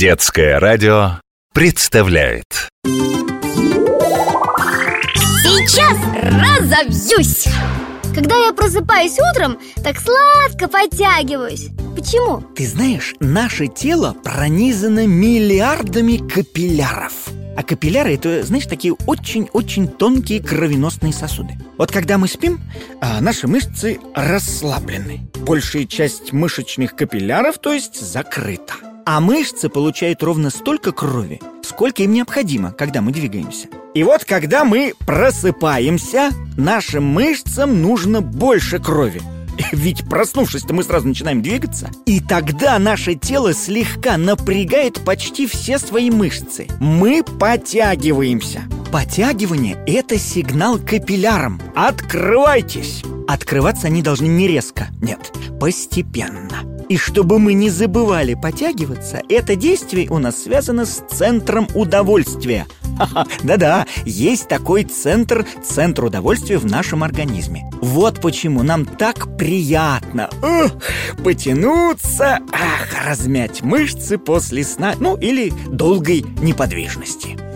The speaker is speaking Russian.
Детское радио представляет Сейчас разобьюсь! Когда я просыпаюсь утром, так сладко подтягиваюсь Почему? Ты знаешь, наше тело пронизано миллиардами капилляров а капилляры – это, знаешь, такие очень-очень тонкие кровеносные сосуды. Вот когда мы спим, а наши мышцы расслаблены. Большая часть мышечных капилляров, то есть, закрыта. А мышцы получают ровно столько крови, сколько им необходимо, когда мы двигаемся. И вот когда мы просыпаемся, нашим мышцам нужно больше крови. Ведь проснувшись-то мы сразу начинаем двигаться И тогда наше тело слегка напрягает почти все свои мышцы Мы подтягиваемся Подтягивание – это сигнал капиллярам Открывайтесь! Открываться они должны не резко, нет, постепенно и чтобы мы не забывали подтягиваться, это действие у нас связано с центром удовольствия – да-да, есть такой центр, центр удовольствия в нашем организме. Вот почему нам так приятно потянуться, ах, размять мышцы после сна, ну или долгой неподвижности.